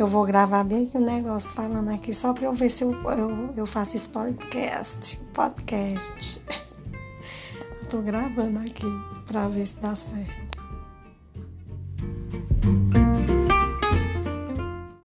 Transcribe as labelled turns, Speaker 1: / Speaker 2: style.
Speaker 1: Eu vou gravar bem o um negócio falando aqui, só para eu ver se eu, eu, eu faço esse podcast. Podcast. Estou gravando aqui para ver se dá certo.